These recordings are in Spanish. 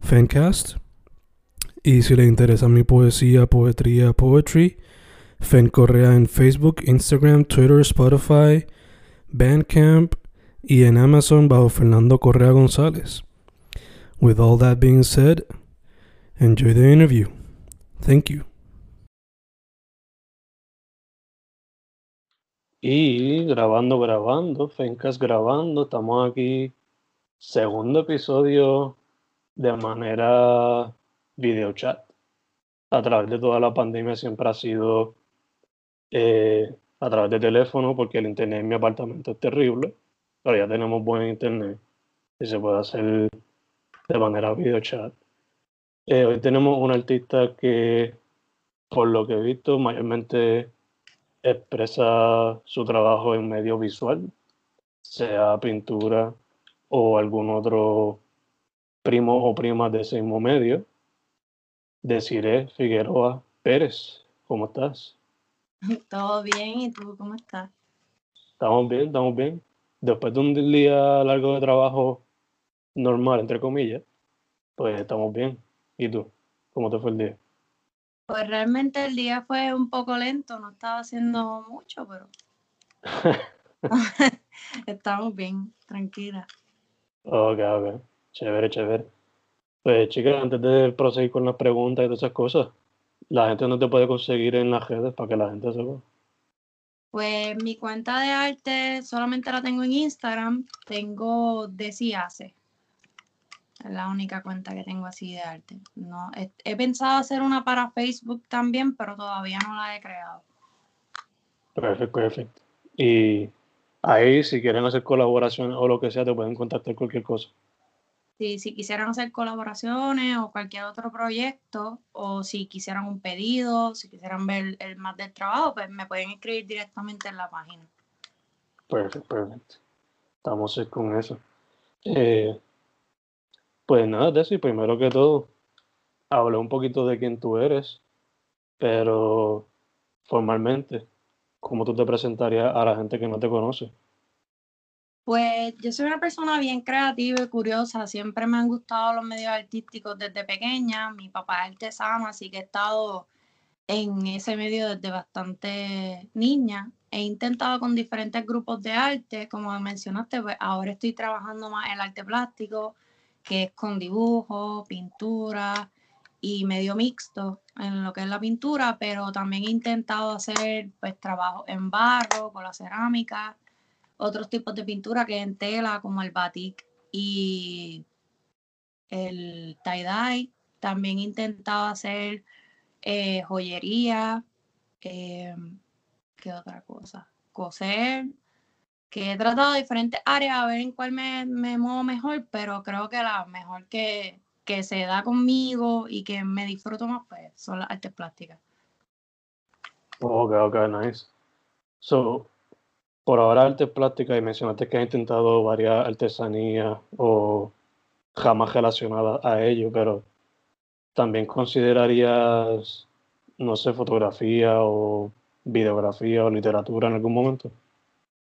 Fancast. Y si le interesa mi poesía, poetría, poetry, Fen Correa en Facebook, Instagram, Twitter, Spotify, Bandcamp y en Amazon bajo Fernando Correa González. With all that being said, enjoy the interview. Thank you. Y grabando, grabando, Fencas grabando, estamos aquí, segundo episodio de manera video chat. A través de toda la pandemia siempre ha sido eh, a través de teléfono porque el internet en mi apartamento es terrible, pero ya tenemos buen internet y se puede hacer de manera video chat. Eh, hoy tenemos un artista que, por lo que he visto, mayormente expresa su trabajo en medio visual, sea pintura o algún otro primo o prima de ese mismo medio. Deciré Figueroa Pérez, ¿cómo estás? Todo bien, ¿y tú cómo estás? Estamos bien, estamos bien. Después de un día largo de trabajo normal, entre comillas, pues estamos bien. ¿Y tú? ¿Cómo te fue el día? Pues realmente el día fue un poco lento, no estaba haciendo mucho, pero estamos bien, tranquila. Ok, ok. Chévere, chévere. Pues chicas, antes de proseguir con las preguntas y todas esas cosas, la gente no te puede conseguir en las redes para que la gente sepa. Pues mi cuenta de arte solamente la tengo en Instagram, tengo Deciace. Es la única cuenta que tengo así de arte. No, he, he, pensado hacer una para Facebook también, pero todavía no la he creado. Perfecto, perfecto. Y ahí, si quieren hacer colaboraciones o lo que sea, te pueden contactar cualquier cosa. Sí, si quisieran hacer colaboraciones o cualquier otro proyecto, o si quisieran un pedido, si quisieran ver el más del trabajo, pues me pueden escribir directamente en la página. Perfecto, perfecto. Estamos con eso. Eh, pues nada, Desi, primero que todo, hablé un poquito de quién tú eres, pero formalmente, ¿cómo tú te presentarías a la gente que no te conoce? Pues yo soy una persona bien creativa y curiosa, siempre me han gustado los medios artísticos desde pequeña, mi papá es artesano, así que he estado en ese medio desde bastante niña. He intentado con diferentes grupos de arte, como mencionaste, pues ahora estoy trabajando más el arte plástico, que es con dibujo, pintura y medio mixto en lo que es la pintura, pero también he intentado hacer pues trabajo en barro, con la cerámica, otros tipos de pintura que en tela como el batik y el tie-dye. También he intentado hacer eh, joyería, eh, ¿qué otra cosa? Coser, que he tratado diferentes áreas a ver en cuál me, me muevo mejor, pero creo que la mejor que, que, se da conmigo y que me disfruto más pues, son las artes plásticas. Nice. So, por ahora artes plásticas y mencionaste que has intentado varias artesanías o jamás relacionadas a ello, pero también considerarías, no sé, fotografía o videografía o literatura en algún momento.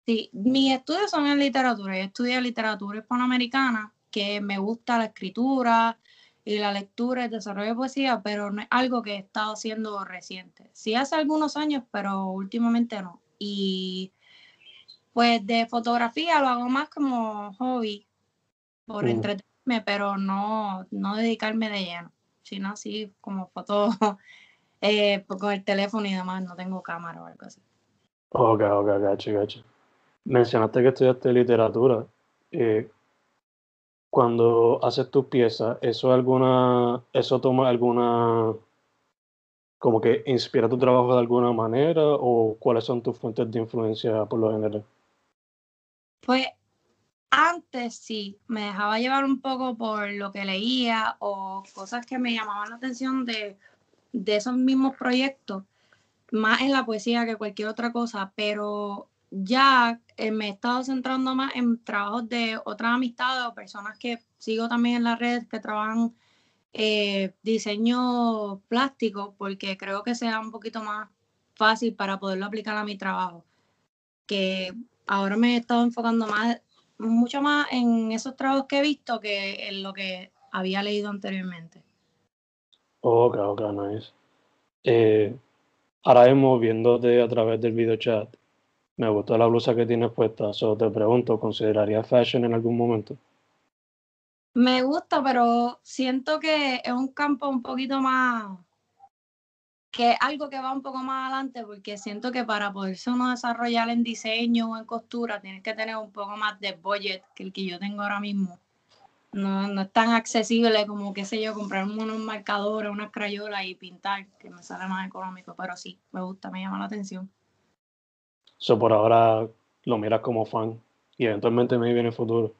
Sí, mis estudios son en literatura. Yo estudié literatura hispanoamericana, que me gusta la escritura y la lectura, el desarrollo de poesía, pero no es algo que he estado haciendo reciente. Sí hace algunos años, pero últimamente no. Y pues de fotografía lo hago más como hobby, por entretenimiento, pero no, no dedicarme de lleno, sino así como fotos eh, pues, con el teléfono y demás, no tengo cámara o algo así. Ok, ok, gacho, gacho. Mencionaste que estudiaste literatura. Eh, cuando haces tus piezas, ¿eso alguna, eso toma alguna, como que inspira tu trabajo de alguna manera o cuáles son tus fuentes de influencia por lo general? Pues antes sí, me dejaba llevar un poco por lo que leía o cosas que me llamaban la atención de, esos mismos proyectos, más en la poesía que cualquier otra cosa, pero ya eh, me he estado centrando más en trabajos de otras amistades o personas que sigo también en la red que trabajan eh, diseño plástico, porque creo que sea un poquito más fácil para poderlo aplicar a mi trabajo. Que ahora me he estado enfocando más, mucho más en esos trabajos que he visto que en lo que había leído anteriormente. Ok, ok, nice. Eh, ahora hemos viéndote a través del video chat, me gustó la blusa que tienes puesta. Solo te pregunto, ¿considerarías fashion en algún momento? Me gusta, pero siento que es un campo un poquito más, que es algo que va un poco más adelante, porque siento que para poderse uno desarrollar en diseño o en costura, tienes que tener un poco más de budget que el que yo tengo ahora mismo. No, no es tan accesible como, qué sé yo, comprar unos marcadores, unas crayolas y pintar, que me sale más económico, pero sí, me gusta, me llama la atención. Eso por ahora lo miras como fan y eventualmente me viene el futuro.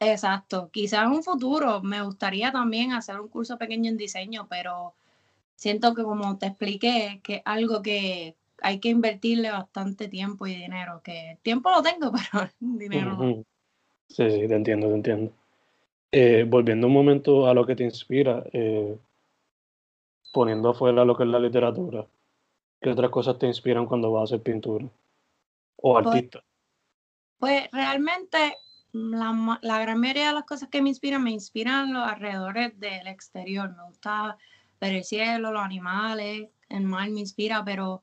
Exacto, quizás en un futuro me gustaría también hacer un curso pequeño en diseño, pero siento que como te expliqué, que es algo que hay que invertirle bastante tiempo y dinero, que tiempo lo tengo, pero dinero no. Sí, sí, te entiendo, te entiendo. Eh, volviendo un momento a lo que te inspira, eh, poniendo afuera lo que es la literatura, ¿qué otras cosas te inspiran cuando vas a hacer pintura? o pues artista? Pues, realmente la, la, gran mayoría de las cosas que me inspiran me inspiran los alrededores del exterior. Me gusta ver el cielo, los animales, el mar me inspira, pero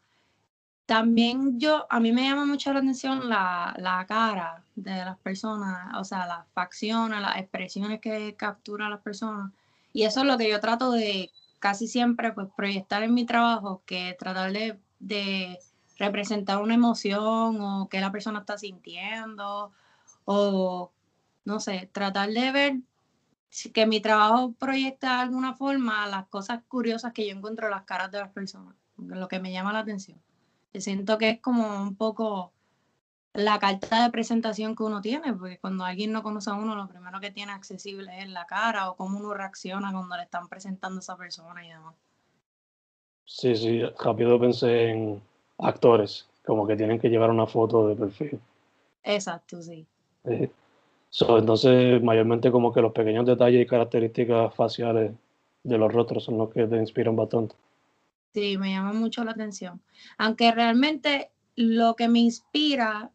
también yo, a mí me llama mucho la atención la, la cara de las personas, o sea, las facciones, las expresiones que capturan las personas. Y eso es lo que yo trato de casi siempre pues proyectar en mi trabajo, que tratar de, de representar una emoción o qué la persona está sintiendo o no sé, tratar de ver que mi trabajo proyecta de alguna forma las cosas curiosas que yo encuentro en las caras de las personas, lo que me llama la atención. Yo siento que es como un poco la carta de presentación que uno tiene, porque cuando alguien no conoce a uno, lo primero que tiene accesible es la cara o cómo uno reacciona cuando le están presentando a esa persona y demás. Sí, sí, rápido pensé en actores, como que tienen que llevar una foto de perfil. Exacto, sí. Entonces, mayormente como que los pequeños detalles y características faciales de los rostros son los que te inspiran bastante. Sí, me llama mucho la atención. Aunque realmente lo que me inspira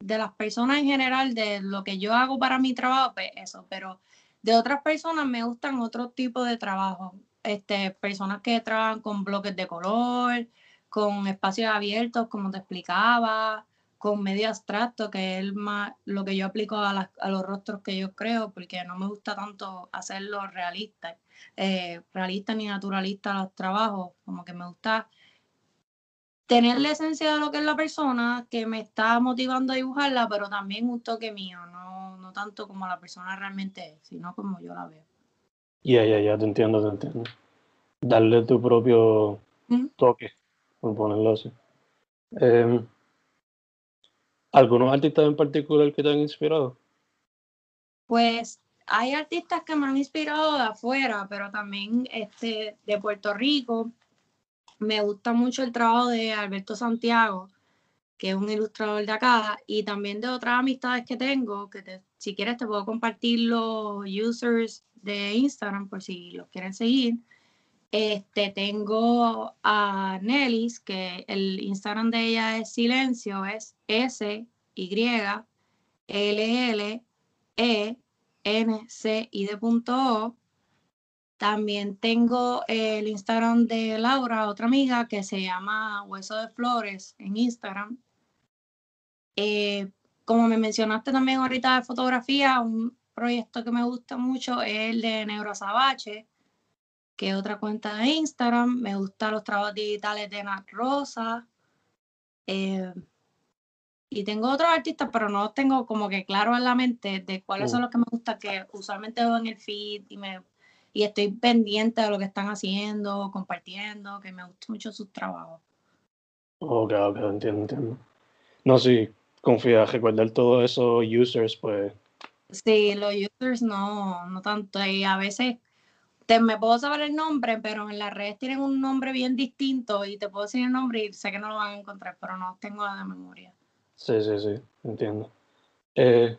de las personas en general, de lo que yo hago para mi trabajo, pues eso, pero de otras personas me gustan otro tipo de trabajo. Este, personas que trabajan con bloques de color, con espacios abiertos, como te explicaba, con medio abstracto, que es más lo que yo aplico a, los rostros que yo creo, porque no me gusta tanto hacerlo realista, eh, realista ni naturalista los trabajos, como que me gusta tener la esencia de lo que es la persona, que me está motivando a dibujarla, pero también un toque mío, no, no tanto como la persona realmente es, sino como yo la veo. Ya, ya, ya, te entiendo, te entiendo. Darle tu propio toque por ponerlo así. Em, ¿Algunos artistas en particular que te han inspirado? Pues hay artistas que me han inspirado de afuera, pero también este, de Puerto Rico. Me gusta mucho el trabajo de Alberto Santiago, que es un ilustrador de acá, y también de otras amistades que tengo, que si quieres te puedo compartir los users de Instagram por si los quieren seguir. Este, tengo a Nellis, que el Instagram de ella es silencio, es S, Y, L, L, E, N, C, I de punto O. También tengo el Instagram de Laura, otra amiga, que se llama Hueso de Flores en Instagram. Eh, como me mencionaste también ahorita de fotografía, un proyecto que me gusta mucho es el de Neurosabache, que es otra cuenta de Instagram. Me gustan los trabajos digitales de Nat Rosa. Eh, y tengo otros artistas, pero no tengo como que claro en la mente de cuáles son mm. los que me gustan, que usualmente veo en el feed y me y estoy pendiente de lo que están haciendo, compartiendo, que me gusta mucho sus trabajos. Ok, ok, entiendo, entiendo. No, sí, confía, recordar todos esos users, pues. Sí, los users no, no tanto. Y a veces te, me puedo saber el nombre, pero en las redes tienen un nombre bien distinto y te puedo decir el nombre y sé que no lo van a encontrar, pero no tengo la de memoria. Sí, sí, sí, entiendo. Eh,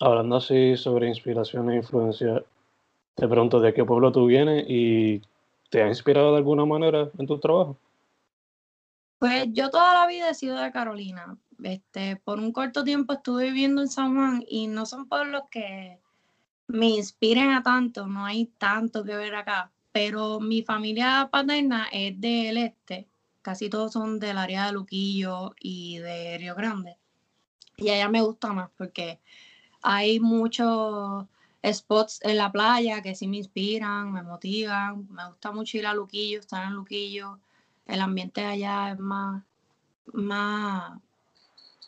hablando así sobre inspiración e influencia, te pregunto de qué pueblo tú vienes y te ha inspirado de alguna manera en tu trabajo. Pues yo toda la vida he sido de Carolina. Este, por un corto tiempo estuve viviendo en San Juan y no son pueblos que me inspiren a tanto, no hay tanto que ver acá. Pero mi familia paterna es del este, casi todos son del área de Luquillo y de Río Grande. Y allá me gusta más porque hay muchos spots en la playa que sí me inspiran, me motivan. Me gusta mucho ir a Luquillo, estar en Luquillo. El ambiente allá es más, más,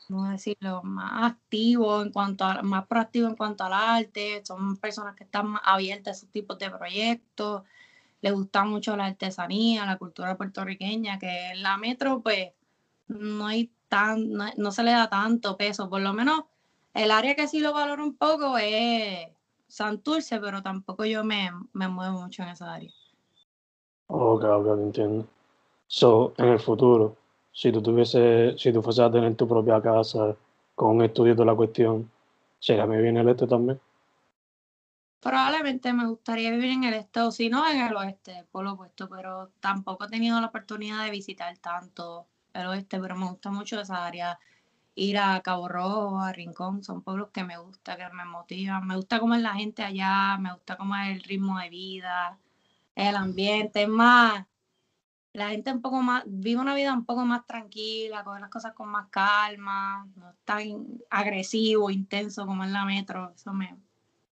¿cómo decirlo? Más activo en cuanto a, más proactivo en cuanto al arte. Son personas que están más abiertas a esos tipos de proyectos le gusta mucho la artesanía, la cultura puertorriqueña, que en la metro pues no hay tan, no, se le da tanto peso, por lo menos el área que sí lo valoro un poco es Santurce, pero tampoco yo me, me muevo mucho en esa área. Ok, ok, entiendo. So, en el futuro, si tú tuviese, si tú fueses a tener tu propia casa con un estudio de la cuestión, ¿sería muy bien el este también? Probablemente me gustaría vivir en el este, o si no en el oeste, por lo opuesto, pero tampoco he tenido la oportunidad de visitar tanto el oeste, pero me gusta mucho esa área. Ir a Cabo Rojo, a Rincón, son pueblos que me gusta, que me motivan. Me gusta cómo es la gente allá, me gusta cómo es el ritmo de vida, el ambiente, es más, la gente un poco más, vive una vida un poco más tranquila, con las cosas con más calma, no es tan agresivo, intenso como en la metro, eso me,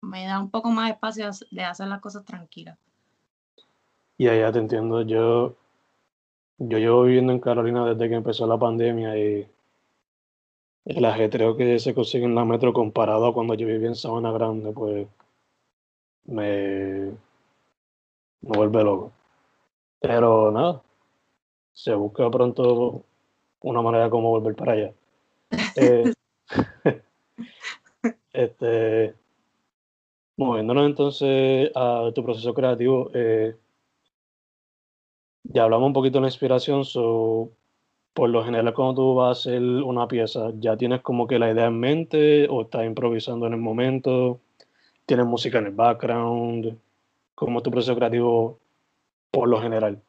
me da un poco más espacio de hacer las cosas tranquilas. Y allá te entiendo, yo, yo llevo viviendo en Carolina desde que empezó la pandemia y el ajetreo que se consigue en la metro comparado a cuando yo vivía en Sabana Grande, pues me, me vuelve loco. Pero nada, se busca pronto una manera como volver para allá. Eh, este, Moviéndonos entonces a tu proceso creativo, eh, ya hablamos un poquito de la inspiración, so, por lo general cuando tú vas a hacer una pieza, ¿ya tienes como que la idea en mente o estás improvisando en el momento? ¿Tienes música en el background? ¿Cómo es tu proceso creativo por lo general?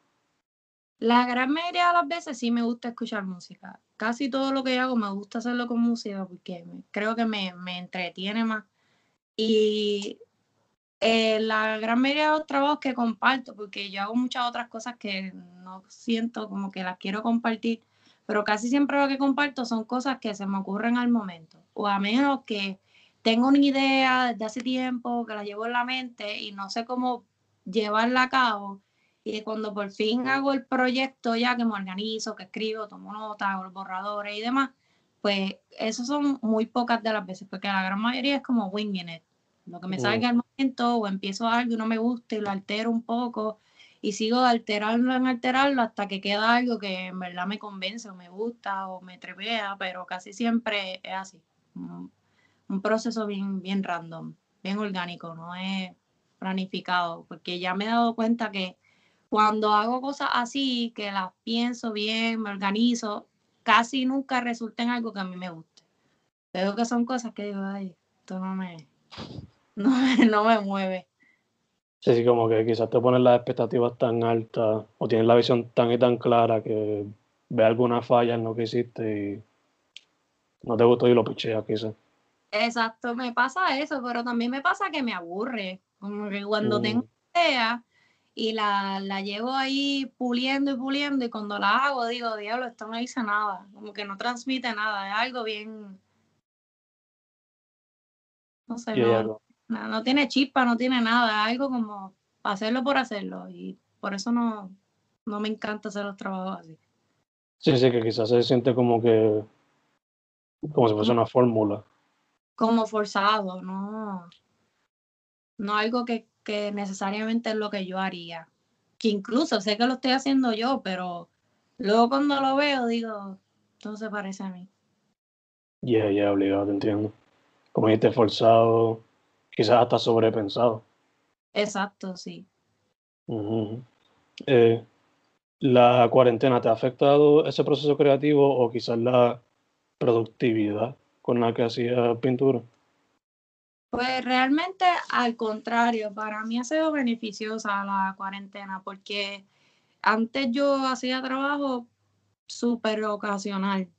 La gran mayoría de las veces sí me gusta escuchar música. Casi todo lo que hago me gusta hacerlo con música porque creo que me, me entretiene más y eh, la gran mayoría de los trabajos que comparto, porque yo hago muchas otras cosas que no siento como que las quiero compartir, pero casi siempre lo que comparto son cosas que se me ocurren al momento, o a menos que tengo una idea desde hace tiempo, que la llevo en la mente y no sé cómo llevarla a cabo. Y cuando por fin hago el proyecto ya que me organizo, que escribo, tomo notas, hago los borradores y demás, pues esos son muy pocas de las veces, porque la gran mayoría es como winging it. Lo que me salga al momento, o empiezo algo y no me gusta y lo altero un poco, y sigo alterarlo en alterarlo hasta que queda algo que en verdad me convence o me gusta o me trepea, pero casi siempre es así. Un proceso bien, bien random, bien orgánico, no es planificado, porque ya me he dado cuenta que cuando hago cosas así, que las pienso bien, me organizo, casi nunca resulta en algo que a mí me guste. Veo que son cosas que digo, ay, esto no me, no, no me mueve. Sí, sí, como que quizás te pones las expectativas tan altas o tienes la visión tan y tan clara que ve alguna falla en lo que hiciste y no te gustó y lo picheas quizás. Exacto, me pasa eso, pero también me pasa que me aburre. Como que cuando tengo mm. idea y la, la llevo ahí puliendo y puliendo y cuando la hago digo, diablo, esto no dice nada, como que no transmite nada, es algo bien No sé, no, no, tiene chispa, no tiene nada, algo como hacerlo por hacerlo y por eso no, no me encanta hacer los trabajos así. Sí, sí, que quizás se siente como que, como si fuese una fórmula. Como forzado, no. No algo que, que necesariamente es lo que yo haría. Que incluso sé que lo estoy haciendo yo, pero luego cuando lo veo digo, todo se parece a mí. Ya, yeah, ya, yeah, obligado, te entiendo. Como dijiste, forzado, quizás hasta sobrepensado. Exacto, sí. eh, ¿La cuarentena te ha afectado ese proceso creativo o quizás la productividad con la que hacías pintura? Pues realmente al contrario, para mí ha sido beneficiosa la cuarentena porque antes yo hacía trabajo súper ocasional.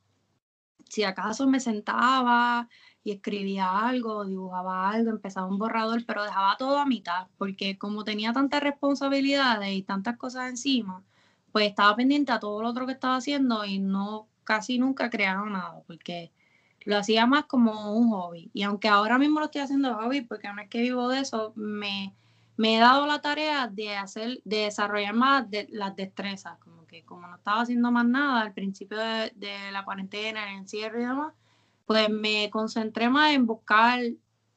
Si acaso me sentaba y escribía algo, dibujaba algo, empezaba un borrador, pero dejaba todo a mitad, porque como tenía tantas responsabilidades y tantas cosas encima, pues estaba pendiente a todo lo otro que estaba haciendo y no casi nunca creaba nada, porque lo hacía más como un hobby. Y aunque ahora mismo lo estoy haciendo hobby, porque no es que vivo de eso, me, me he dado la tarea de hacer, de desarrollar más las destrezas, como que como no estaba haciendo más nada al principio de, de la cuarentena, el encierro y demás, pues me concentré más en buscar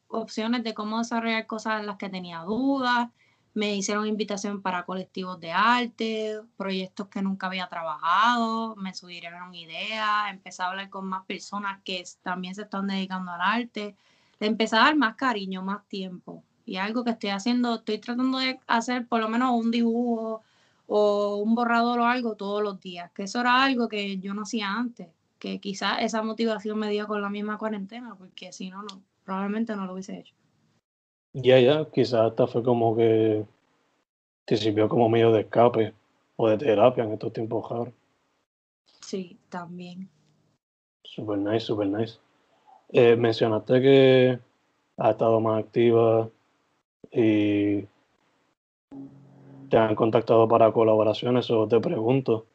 opciones de cómo desarrollar cosas en las que tenía dudas, me hicieron invitación para colectivos de arte, proyectos que nunca había trabajado, me subieron ideas, empecé a hablar con más personas que también se están dedicando al arte, le empecé a dar más cariño, más tiempo. Y algo que estoy haciendo, estoy tratando de hacer por lo menos un dibujo o un borrador o algo todos los días, que eso era algo que yo no hacía antes, que quizás esa motivación me dio con la misma cuarentena, porque si no, no probablemente no lo hubiese hecho. Ya, ya, quizás hasta fue como que te sirvió como medio de escape o de terapia en estos tiempos raros. Sí, también. Super nice, super nice. Eh, mencionaste que has estado más activa y te han contactado para colaboraciones o te pregunto,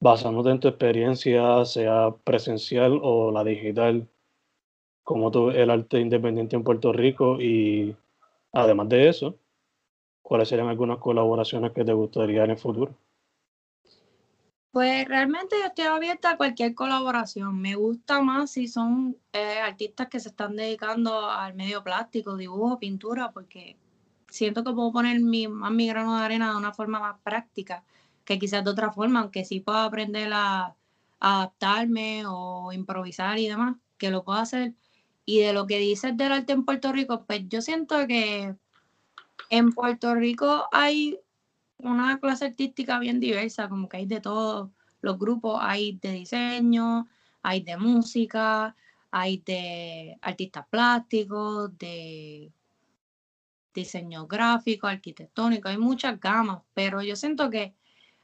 basándote en tu experiencia, sea presencial o la digital, como tú el arte independiente en Puerto Rico y además de eso, ¿cuáles serían algunas colaboraciones que te gustaría en el futuro? Pues realmente yo estoy abierta a cualquier colaboración. Me gusta más si son eh, artistas que se están dedicando al medio plástico, dibujo, pintura, porque siento que puedo poner mi, más mi grano de arena de una forma más práctica que quizás de otra forma, aunque sí puedo aprender a, a adaptarme o improvisar y demás, que lo puedo hacer y de lo que dices del arte en Puerto Rico, pues yo siento que en Puerto Rico hay una clase artística bien diversa, como que hay de todos los grupos, hay de diseño, hay de música, hay de artistas plásticos, de diseño gráfico, arquitectónico, hay muchas gamas, pero yo siento que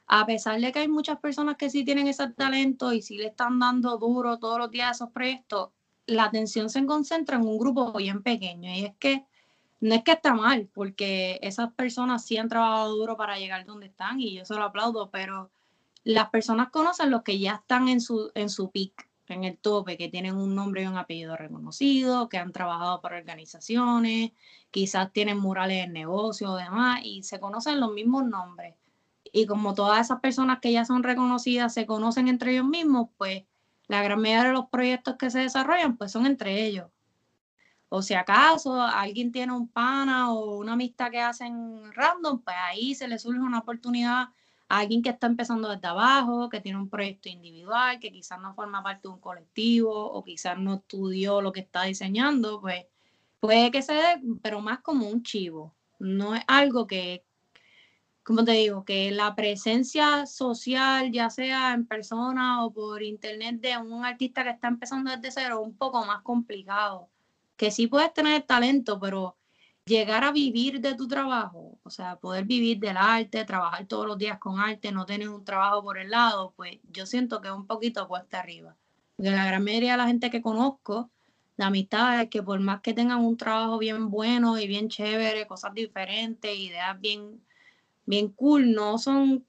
a pesar de que hay muchas personas que sí tienen ese talento y sí le están dando duro todos los días a esos proyectos, la atención se concentra en un grupo bien pequeño y es que no es que está mal, porque esas personas sí han trabajado duro para llegar donde están y yo se lo aplaudo, pero las personas conocen los que ya están en su, en su en el tope, que tienen un nombre y un apellido reconocido, que han trabajado para organizaciones, quizás tienen murales en negocio o demás, y se conocen los mismos nombres. Y como todas esas personas que ya son reconocidas se conocen entre ellos mismos, pues la gran mayoría de los proyectos que se desarrollan pues son entre ellos. O si acaso alguien tiene un pana o una amistad que hacen random, pues ahí se le surge una oportunidad a alguien que está empezando desde abajo, que tiene un proyecto individual, que quizás no forma parte de un colectivo o quizás no estudió lo que está diseñando, pues puede que se dé, pero más como un chivo. No es algo que, como te digo, que la presencia social, ya sea en persona o por internet de un artista que está empezando desde cero, es un poco más complicado. Que sí puedes tener talento, pero llegar a vivir de tu trabajo, o sea, poder vivir del arte, trabajar todos los días con arte, no tener un trabajo por el lado, pues yo siento que es un poquito cuesta arriba. Porque la gran mayoría de la gente que conozco, de amistades, que por más que tengan un trabajo bien bueno y bien chévere, cosas diferentes, ideas bien bien cool, no son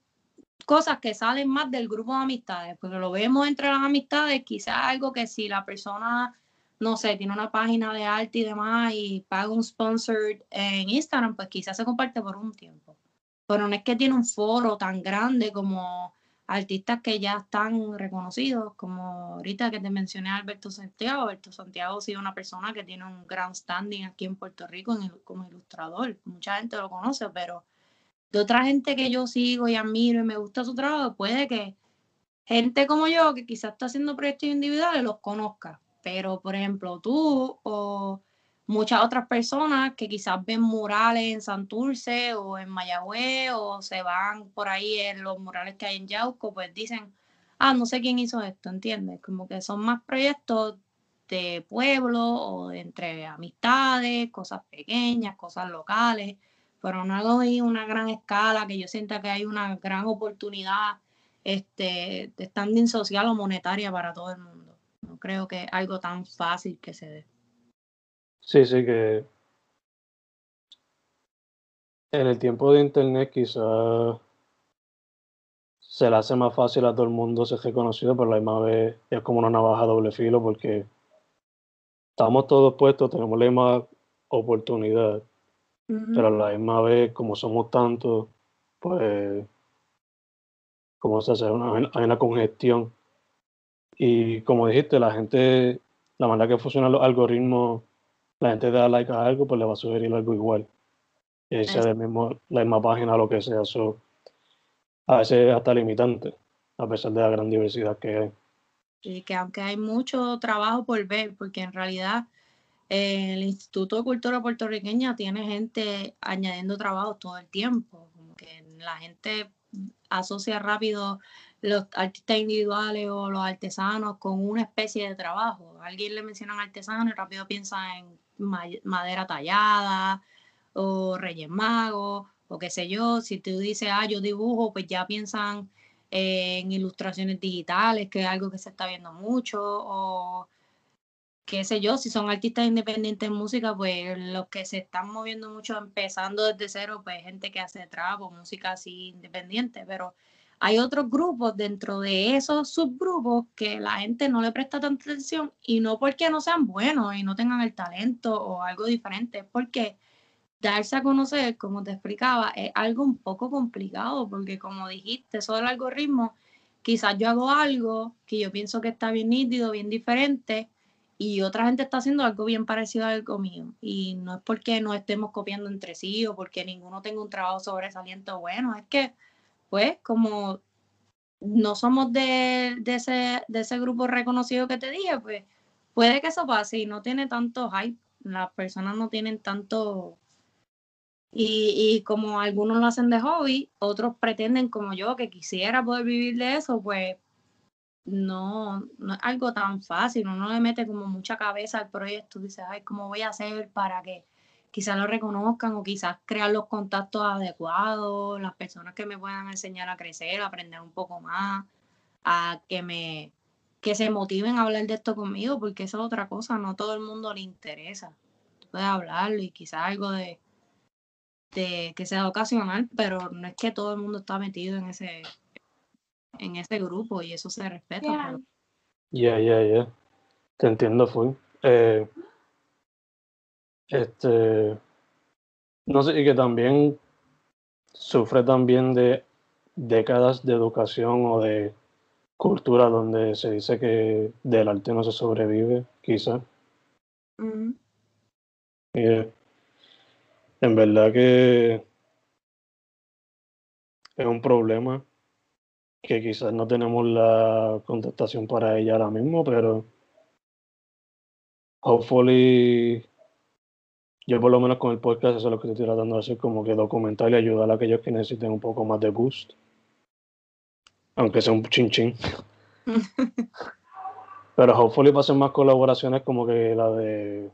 cosas que salen más del grupo de amistades, porque lo vemos entre las amistades, quizás algo que si la persona no sé, tiene una página de arte y demás y paga un sponsor en Instagram, pues quizás se comparte por un tiempo. Pero no es que tiene un foro tan grande como artistas que ya están reconocidos, como ahorita que te mencioné Alberto Santiago. Alberto Santiago ha sido una persona que tiene un gran standing aquí en Puerto Rico como ilustrador. Mucha gente lo conoce, pero de otra gente que yo sigo y admiro y me gusta su trabajo, puede que gente como yo, que quizás está haciendo proyectos individuales, los conozca. Pero, por ejemplo, tú o muchas otras personas que quizás ven murales en Santurce o en Mayagüez o se van por ahí en los murales que hay en Yauco, pues dicen, ah, no sé quién hizo esto, ¿entiendes? Como que son más proyectos de pueblo o de entre amistades, cosas pequeñas, cosas locales, pero no ahí una gran escala, que yo sienta que hay una gran oportunidad este, de standing social o monetaria para todo el mundo. No creo que algo tan fácil que se dé. Sí, sí, que en el tiempo de internet quizás se le hace más fácil a todo el mundo ser reconocido, pero la misma vez es como una navaja doble filo porque estamos todos puestos, tenemos la misma oportunidad, pero a la misma vez, como somos tantos, pues, como se hace, hay una congestión. Y como dijiste, la gente, la manera que funcionan los algoritmos la gente da like a algo, pues le va a sugerir algo igual. Y sea del mismo, la misma página, lo que sea. eso a veces es hasta limitante, a pesar de la gran diversidad que hay. Y que aunque hay mucho trabajo por ver, porque en realidad el Instituto de Cultura Puertorriqueña tiene gente añadiendo trabajo todo el tiempo, como que la gente asocia rápido los artistas individuales o los artesanos con una especie de trabajo. Alguien le menciona artesano y rápido piensa en madera tallada o Reyes Magos o qué sé yo. Si tú dices, ah, yo dibujo, pues ya piensan en ilustraciones digitales, que es algo que se está viendo mucho, o qué sé yo, si son artistas independientes en música, pues los que se están moviendo mucho empezando desde cero, pues gente que hace trap música así independiente, pero hay otros grupos dentro de esos subgrupos que la gente no le presta tanta atención y no porque no sean buenos y no tengan el talento o algo diferente, es porque darse a conocer, como te explicaba, es algo un poco complicado porque como dijiste, eso del algoritmo, quizás yo hago algo que yo pienso que está bien nítido, bien diferente y otra gente está haciendo algo bien parecido a algo mío. Y no es porque no estemos copiando entre sí o porque ninguno tenga un trabajo sobresaliente bueno, es que pues como no somos de, ese, de ese grupo reconocido que te dije, pues puede que eso pase y no tiene tanto hype. Las personas no tienen tanto... Y, y como algunos lo hacen de hobby, otros pretenden como yo que quisiera poder vivir de eso, pues no, no es algo tan fácil, uno le mete como mucha cabeza al proyecto, dice, ay, ¿cómo voy a hacer para que quizás lo reconozcan o quizás crear los contactos adecuados, las personas que me puedan enseñar a crecer, a aprender un poco más, a que me que se motiven a hablar de esto conmigo, porque eso es otra cosa, no todo el mundo le interesa. Tú puedes hablarlo y quizás algo de, de que sea ocasional, pero no es que todo el mundo está metido en ese en ese grupo y eso se respeta. Ya, ya, ya. Te entiendo, fue. Eh, este, no sé, y que también sufre también de décadas de educación o de cultura donde se dice que del arte no se sobrevive, quizás. Eh, en verdad que es un problema que quizás no tenemos la contestación para ella ahora mismo, pero hopefully yo por lo menos con el podcast eso es lo que estoy tratando de hacer, como que documentar y ayudar a aquellos que necesiten un poco más de boost. Aunque sea un chin chin. Pero hopefully pasen más colaboraciones como que la de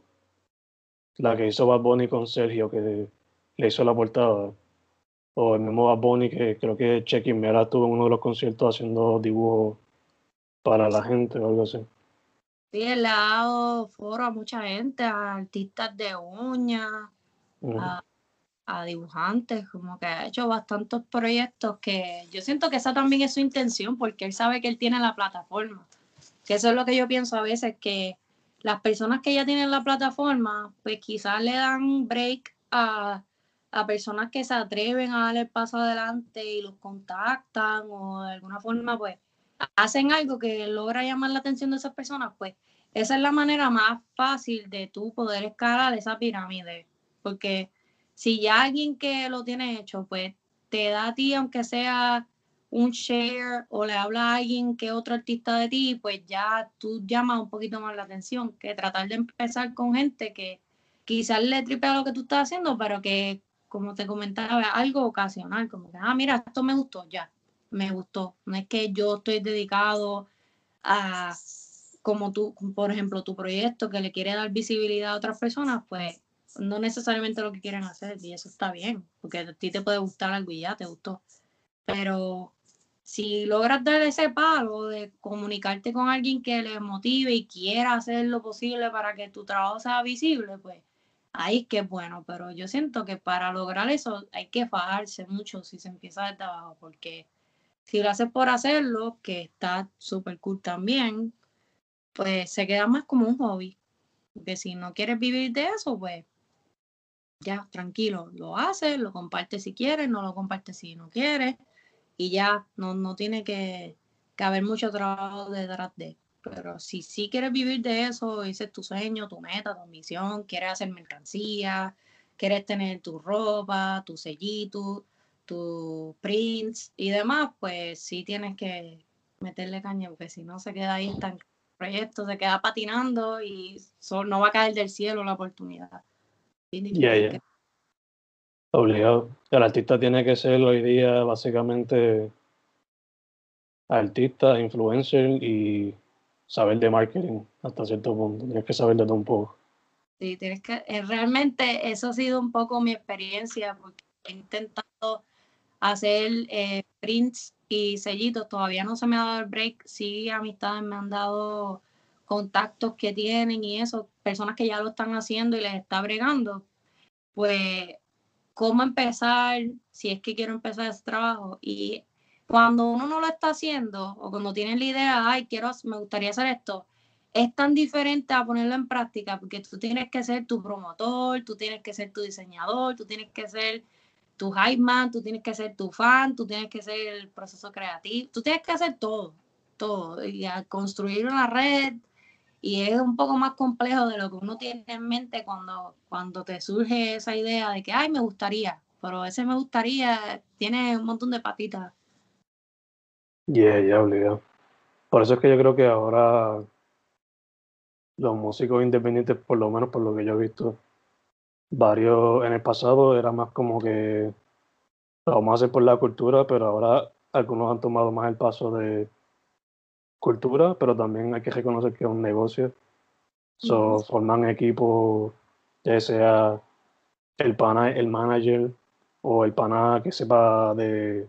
la que hizo Bad Bunny con Sergio, que le hizo la portada. O el mismo Bad Bunny que creo que Checky Mera estuvo en uno de los conciertos haciendo dibujos para la gente o algo así. Sí, él le ha dado foro a mucha gente, a artistas de uñas, a, dibujantes, como que ha hecho bastantes proyectos que yo siento que esa también es su intención, porque él sabe que él tiene la plataforma. Que eso es lo que yo pienso a veces, que las personas que ya tienen la plataforma, pues quizás le dan break a, a personas que se atreven a dar el paso adelante y los contactan o de alguna forma pues hacen algo que logra llamar la atención de esas personas, pues esa es la manera más fácil de tú poder escalar esa pirámide. Porque si ya alguien que lo tiene hecho, pues te da a ti, aunque sea un share o le habla a alguien que otro artista de ti, pues ya tú llamas un poquito más la atención que tratar de empezar con gente que quizás le tripea lo que tú estás haciendo, pero que, como te comentaba, algo ocasional, como que, ah, mira, esto me gustó, ya, me gustó. No es que yo estoy dedicado a, como tú, por ejemplo, tu proyecto que le quiere dar visibilidad a otras personas, pues no necesariamente lo que quieren hacer, y eso está bien, porque a ti te puede gustar algo y ya te gustó. Pero si logras dar ese palo de comunicarte con alguien que le motive y quiera hacer lo posible para que tu trabajo sea visible, pues que es bueno. Pero yo siento que para lograr eso hay que fajarse mucho si se empieza desde abajo, porque si lo haces por hacerlo, que está súper cool también, pues se queda más como un hobby. Porque si no quieres vivir de eso, pues ya, tranquilo, lo haces, lo compartes si quieres, no lo compartes si no quieres y ya no, no tiene que, haber mucho trabajo detrás de. Pero si sí quieres vivir de eso, ese es tu sueño, tu meta, tu ambición, quieres hacer mercancía, quieres tener tu ropa, tu sellito, tus prints y demás, pues sí tienes que meterle caña, porque si no se queda ahí en proyecto, se queda patinando y no va a caer del cielo la oportunidad. Obligado. El artista tiene que ser hoy día básicamente artista, influencer y saber de marketing hasta cierto punto. Tienes que saber de todo un poco. Sí, tienes que, eh, realmente eso ha sido un poco mi experiencia porque he intentado hacer eh, prints y sellitos, todavía no se me ha dado el break, sí amistades me han dado contactos que tienen y eso, personas que ya lo están haciendo y les está bregando, pues cómo empezar, si es que quiero empezar ese trabajo. Y cuando uno no lo está haciendo o cuando tiene la idea, ay, quiero, me gustaría hacer esto, es tan diferente a ponerlo en práctica porque tú tienes que ser tu promotor, tú tienes que ser tu diseñador, tú tienes que ser tu hype man, tú tienes que ser tu fan, tú tienes que ser el proceso creativo, tú tienes que hacer todo, todo, y a construir una red, y es un poco más complejo de lo que uno tiene en mente cuando, cuando te surge esa idea de que, ay, me gustaría, pero ese me gustaría tiene un montón de patitas. Yeah, ya, obligado. Por eso es que yo creo que ahora los músicos independientes, por lo menos por lo que yo he visto, varios en el pasado era más como que lo vamos a hacer por la cultura, pero ahora algunos han tomado más el paso de cultura, pero también hay que reconocer que es un negocio. So, forman equipos, ya sea el, pana, el manager o el pana que sepa de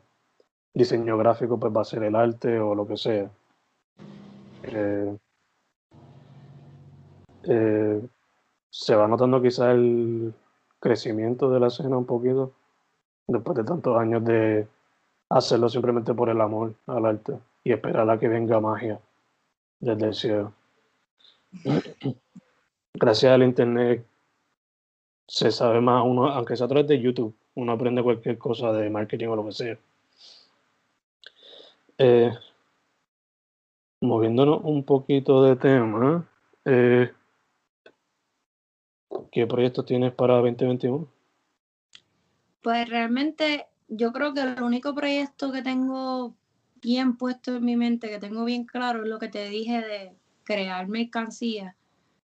diseño gráfico, pues va a ser el arte o lo que sea. Eh, eh, se va notando quizá el crecimiento de la escena un poquito después de tantos años de hacerlo simplemente por el amor al arte y esperar a que venga magia desde el cielo. Gracias al internet se sabe más, uno, aunque sea a través de YouTube, uno aprende cualquier cosa de marketing o lo que sea. Eh, moviéndonos un poquito de tema, eh, ¿qué proyectos tienes para 2021? Pues realmente yo creo que el único proyecto que tengo bien puesto en mi mente, que tengo bien claro, es lo que te dije de crear mercancía.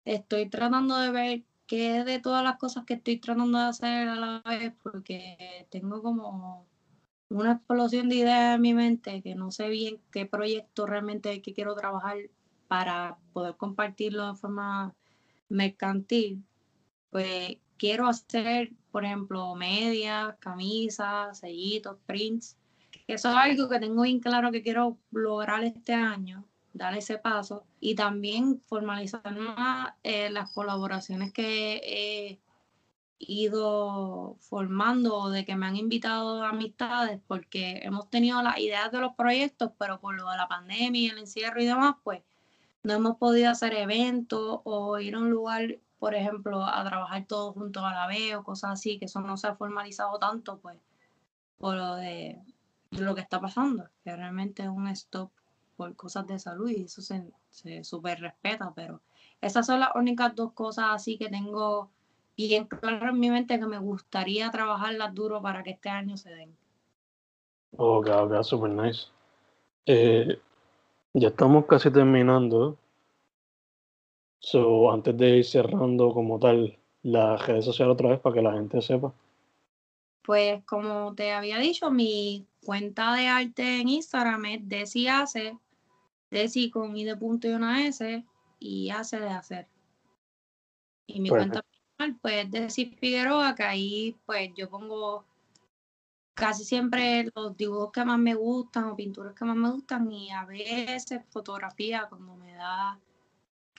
Estoy tratando de ver qué de todas las cosas que estoy tratando de hacer a la vez, porque tengo como una explosión de ideas en mi mente que no sé bien qué proyecto realmente es que quiero trabajar para poder compartirlo de forma mercantil. Pues quiero hacer, por ejemplo, medias, camisas, sellitos, prints eso es algo que tengo bien claro que quiero lograr este año, dar ese paso y también formalizar más eh, las colaboraciones que he ido formando de que me han invitado amistades porque hemos tenido las ideas de los proyectos, pero por lo de la pandemia y el encierro y demás, pues no hemos podido hacer eventos o ir a un lugar, por ejemplo, a trabajar todos juntos a la vez o cosas así, que eso no se ha formalizado tanto, pues, por lo de, lo que está pasando, que realmente es un stop por cosas de salud y eso se, se respeta, pero esas son las únicas dos cosas así que tengo bien claro en mi mente que me gustaría trabajarlas duro para que este año se den. Ok, ok, super nice. Eh, ya estamos casi terminando. So, antes de ir cerrando como tal las redes sociales otra vez para que la gente sepa. Pues como te había dicho, mi cuenta de arte en Instagram es Desiace, Desi con i de punto y una S y hace de hacer. Y mi cuenta pues Desi Figueroa, que ahí pues yo pongo casi siempre los dibujos que más me gustan o pinturas que más me gustan y a veces fotografía cuando me da,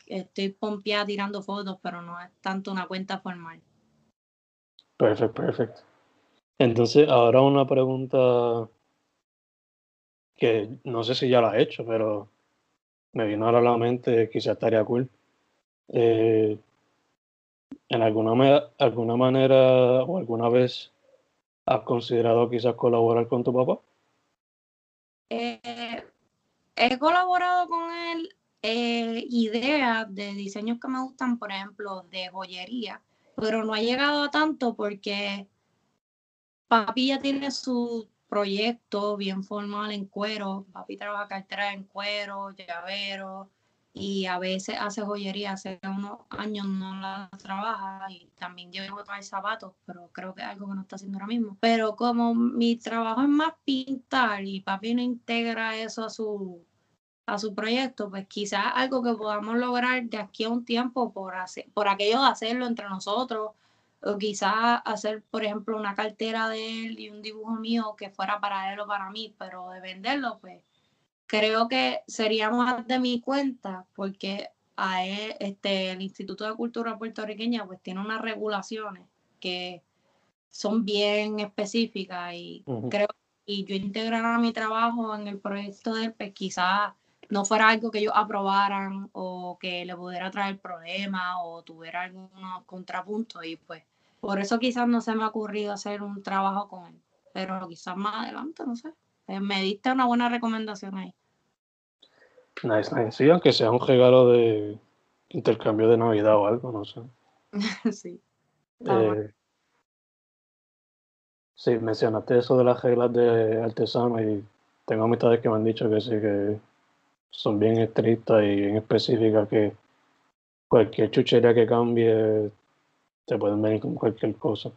estoy pompeada tirando fotos, pero no es tanto una cuenta formal. Perfecto, perfecto. Entonces, ahora una pregunta que no sé si ya la he hecho, pero me vino ahora a la mente, quizás estaría cool. Eh, ¿En alguna, alguna manera o alguna vez ¿Has considerado quizás colaborar con tu papá? Eh, he colaborado con él eh, ideas de diseños que me gustan, por ejemplo, de joyería, pero no ha llegado a tanto porque papi ya tiene su proyecto bien formal en cuero. Papi trabaja cartera en cuero, llavero, y a veces hace joyería, hace unos años no la trabaja y también llevo traer zapatos, pero creo que es algo que no está haciendo ahora mismo. Pero como mi trabajo es más pintar y papi no integra eso a su a su proyecto, pues quizás algo que podamos lograr de aquí a un tiempo por hacer, por aquello de hacerlo entre nosotros, o quizás hacer, por ejemplo, una cartera de él y un dibujo mío que fuera para él o para mí, pero de venderlo, pues creo que sería más de mi cuenta porque a este, el Instituto de Cultura Puertorriqueña pues tiene unas regulaciones que son bien específicas y creo y yo integrar mi trabajo en el proyecto de él, pues quizás no fuera algo que ellos aprobaran o que le pudiera traer problemas o tuviera algunos contrapuntos y pues por eso quizás no se me ha ocurrido hacer un trabajo con él, pero quizás más adelante, no sé. Eh, me diste una buena recomendación ahí. Nice, nice. Sí, aunque sea un regalo de intercambio de Navidad o algo, no sé. sí. Eh, sí, mencionaste eso de las reglas de artesano y tengo amistades que me han dicho que sí, que son bien estrictas y bien específicas, que cualquier chuchería que cambie te pueden venir con cualquier cosa.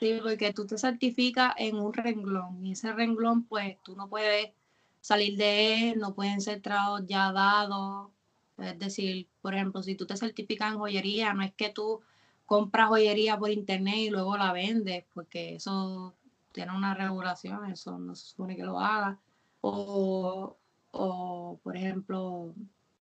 Sí, porque tú te certificas en un renglón y ese renglón pues tú no puedes salir de él, no pueden ser trabajos ya dados. Es decir, por ejemplo, si tú te certificas en joyería, no es que tú compras joyería por internet y luego la vendes, porque eso tiene una regulación, eso no se supone que lo haga. O, o por ejemplo,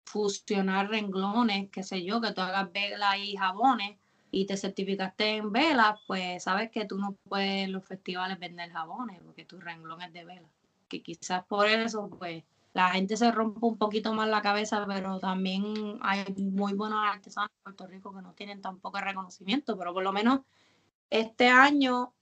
fusionar renglones, qué sé yo, que tú hagas velas y jabones y te certificaste en velas, pues sabes que tú no puedes en los festivales vender jabones porque tu renglón es de velas que quizás por eso, pues, la gente se rompe un poquito más la cabeza, pero también hay muy buenos artesanos en Puerto Rico que no tienen tampoco reconocimiento, pero por lo menos este año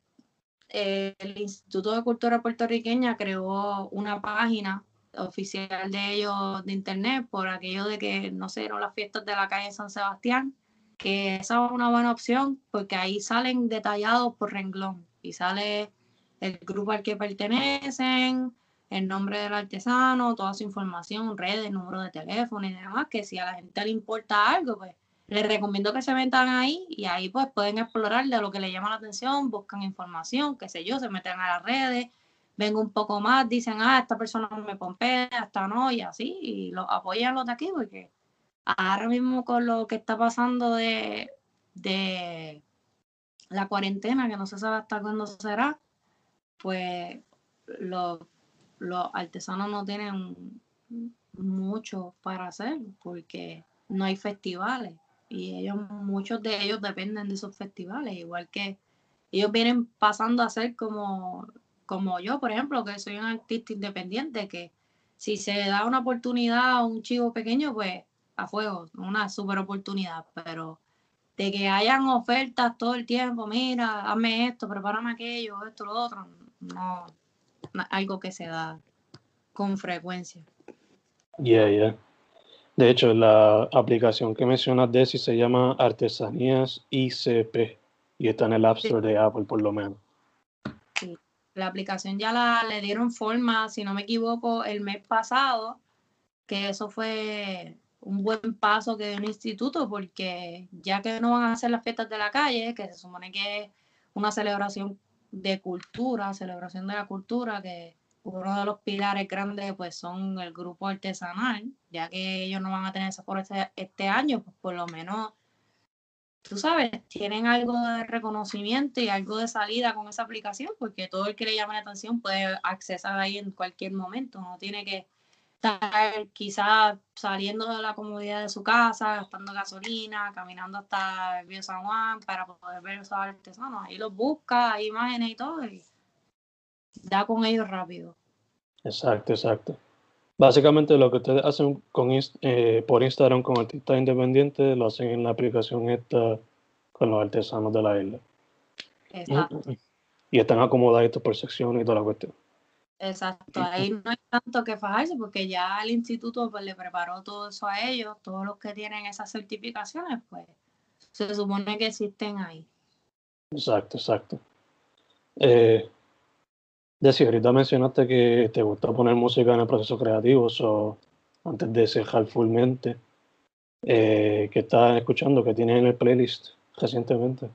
eh, el Instituto de Cultura Puertorriqueña creó una página oficial de ellos de internet por aquello de que no sé, eran las fiestas de la calle San Sebastián, que esa es una buena opción porque ahí salen detallados por renglón y sale el grupo al que pertenecen, el nombre del artesano, toda su información, redes, número de teléfono y demás, que si a la gente le importa algo, pues les recomiendo que se metan ahí y ahí pues pueden explorar de lo que les llama la atención, buscan información, qué sé yo, se meten a las redes, ven un poco más, dicen, ah, esta persona me pompea, esta no, y así, y los apoyan los de aquí, porque ahora mismo con lo que está pasando de, de la cuarentena, que no se sabe hasta cuándo será, pues los, artesanos no tienen mucho para hacer porque no hay festivales. Y ellos muchos de ellos dependen de esos festivales igual que ellos vienen pasando a ser como como yo por ejemplo que soy un artista independiente que si se da una oportunidad a un chico pequeño pues a fuego, una super oportunidad, pero de que hayan ofertas todo el tiempo, mira, hazme esto, prepárame aquello, esto, lo otro, no, algo que se da con frecuencia. Yeah, yeah. De hecho, la aplicación que mencionas, Desi, se llama Artesanías ICP y está en el App Store de Apple, por lo menos. Sí, la aplicación ya la le dieron forma, si no me equivoco, el mes pasado, que eso fue un buen paso que dio el instituto, porque ya que no van a hacer las fiestas de la calle, que se supone que es una celebración de cultura, celebración de la cultura, que uno de los pilares grandes pues son el grupo artesanal, ya que ellos no van a tener eso por este, este año, pues por lo menos, tú sabes, tienen algo de reconocimiento y algo de salida con esa aplicación, porque todo el que le llame la atención puede accesar ahí en cualquier momento, no tiene que estar quizás saliendo de la comodidad de su casa, gastando gasolina, caminando hasta el Río San Juan para poder ver esos artesanos. Ahí los busca, hay imágenes y todo. Y da con ellos rápido. Exacto, exacto. Básicamente lo que ustedes hacen con, eh, por Instagram con artistas independientes lo hacen en la aplicación esta con los artesanos de la isla. Exacto. Y están acomodados por secciones y toda la cuestión. Exacto, ahí no hay tanto que fajarse porque ya el instituto pues, le preparó todo eso a ellos, todos los que tienen esas certificaciones, pues se supone que existen ahí. Exacto, exacto. Eh, Decía, ahorita mencionaste que te gusta poner música en el proceso creativo, o antes de cerrar fullmente, eh, ¿qué estás escuchando? ¿Qué tienes en el playlist recientemente?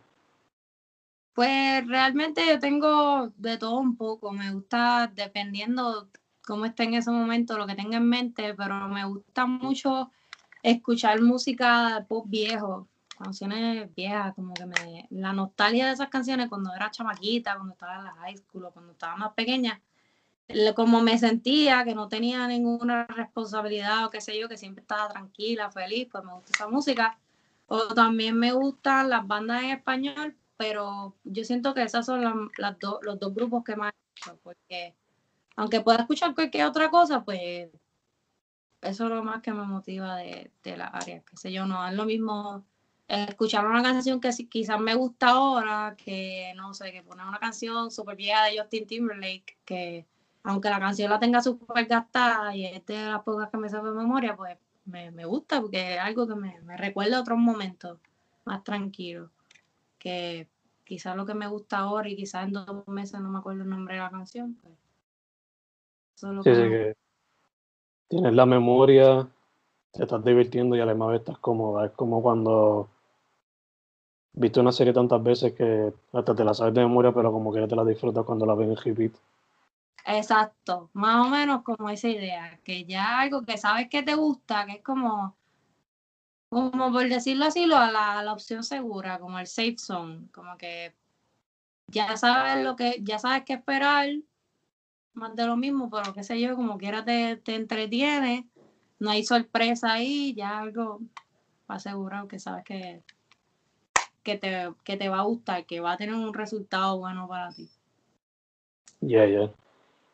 Pues realmente yo tengo de todo un poco, me gusta dependiendo cómo esté en ese momento, lo que tenga en mente, pero me gusta mucho escuchar música pop viejo, canciones viejas, como que me, la nostalgia de esas canciones cuando era chamaquita, cuando estaba en la high school cuando estaba más pequeña, como me sentía que no tenía ninguna responsabilidad o qué sé yo, que siempre estaba tranquila, feliz, pues me gusta esa música. O también me gustan las bandas en español, pero yo siento que esos son las, los dos grupos que más escucho, porque aunque pueda escuchar cualquier otra cosa, pues eso es lo más que me motiva de, de la área, qué sé yo, no es lo mismo escuchar una canción que quizás me gusta ahora, que no sé, que poner una canción súper vieja de Justin Timberlake, que aunque la canción la tenga súper gastada y es de las pocas que me sabe de memoria, pues me, gusta porque es algo que me, me recuerda a otros momentos más tranquilos. Que quizás lo que me gusta ahora y quizás en dos meses no me acuerdo el nombre de la canción. Pues, sí, sí, que tienes la memoria, te estás divirtiendo y además estás cómoda. Es como cuando viste una serie tantas veces que hasta te la sabes de memoria, pero como que te la disfrutas cuando la ves en repeat. Exacto, más o menos como esa idea, que ya algo que sabes que te gusta, que es como, como por decirlo así, la, la opción segura, como el safe zone, como que ya sabes lo que, ya sabes qué esperar, más de lo mismo, pero qué sé yo, como quiera te, te entretiene, no hay sorpresa ahí, ya algo asegurado que sabes que que te, que te va a gustar, que va a tener un resultado bueno para ti. Ya, ya.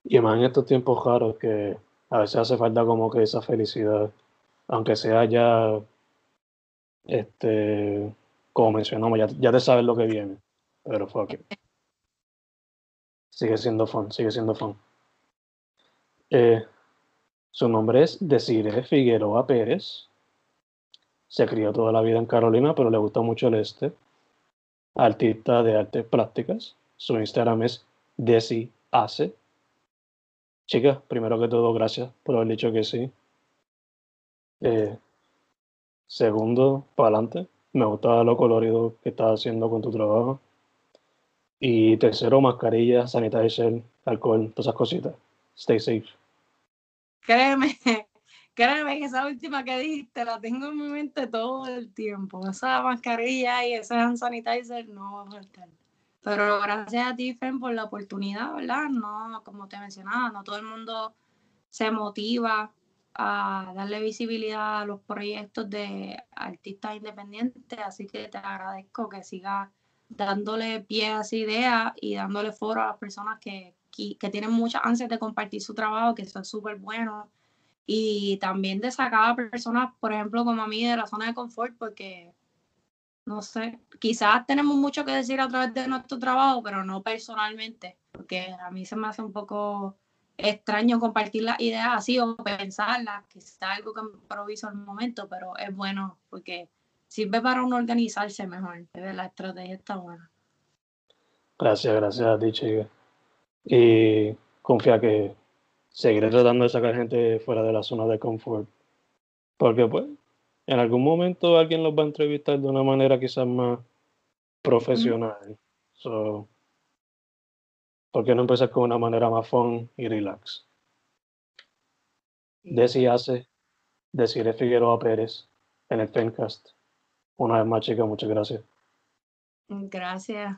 Y más en estos tiempos raros que a veces hace falta como que esa felicidad, aunque sea ya, este, como mencionamos, ya, ya te sabes lo que viene, pero fuck it. Sigue siendo fun, sigue siendo fun. Eh, su nombre es Desiree Figueroa Pérez. Se crió toda la vida en Carolina, pero le gusta mucho el este. Artista de artes plásticas. Su Instagram es Desi Hace. Chicas, primero que todo, gracias por haber dicho que sí. Eh, segundo, para adelante. Me gusta lo colorido que estás haciendo con tu trabajo. Y tercero, mascarilla, sanitizer, alcohol, todas esas cositas. Stay safe. Créeme, Créeme que esa última que dijiste la tengo en mi mente todo el tiempo. Esa mascarilla y ese hand sanitizer no va a faltar. Pero gracias a ti, Fen, por la oportunidad, ¿verdad? No, como te mencionaba, no todo el mundo se motiva a darle visibilidad a los proyectos de artistas independientes, así que te agradezco que sigas dándole pie a esa idea y dándole foro a las personas que, que, que tienen muchas ansias de compartir su trabajo, que es súper bueno y también de sacar a personas, por ejemplo, como a mí, de la zona de confort, porque, no sé, quizás tenemos mucho que decir a través de nuestro trabajo, pero no personalmente, porque a mí se me hace un poco extraño compartir las ideas así o pensarlas, quizás algo que improviso el momento, pero es bueno porque sirve para uno organizarse mejor, la estrategia está buena. Gracias, gracias a ti, chica. Y confía que seguiré tratando de sacar gente fuera de la zona de confort. Porque pues, en algún momento alguien los va a entrevistar de una manera quizás más profesional. So, ¿Por qué no empezar con una manera más fun y relax? Desi hace, Desiree Figueroa Pérez en el Fencast. Una vez más, chicas, muchas gracias. Gracias.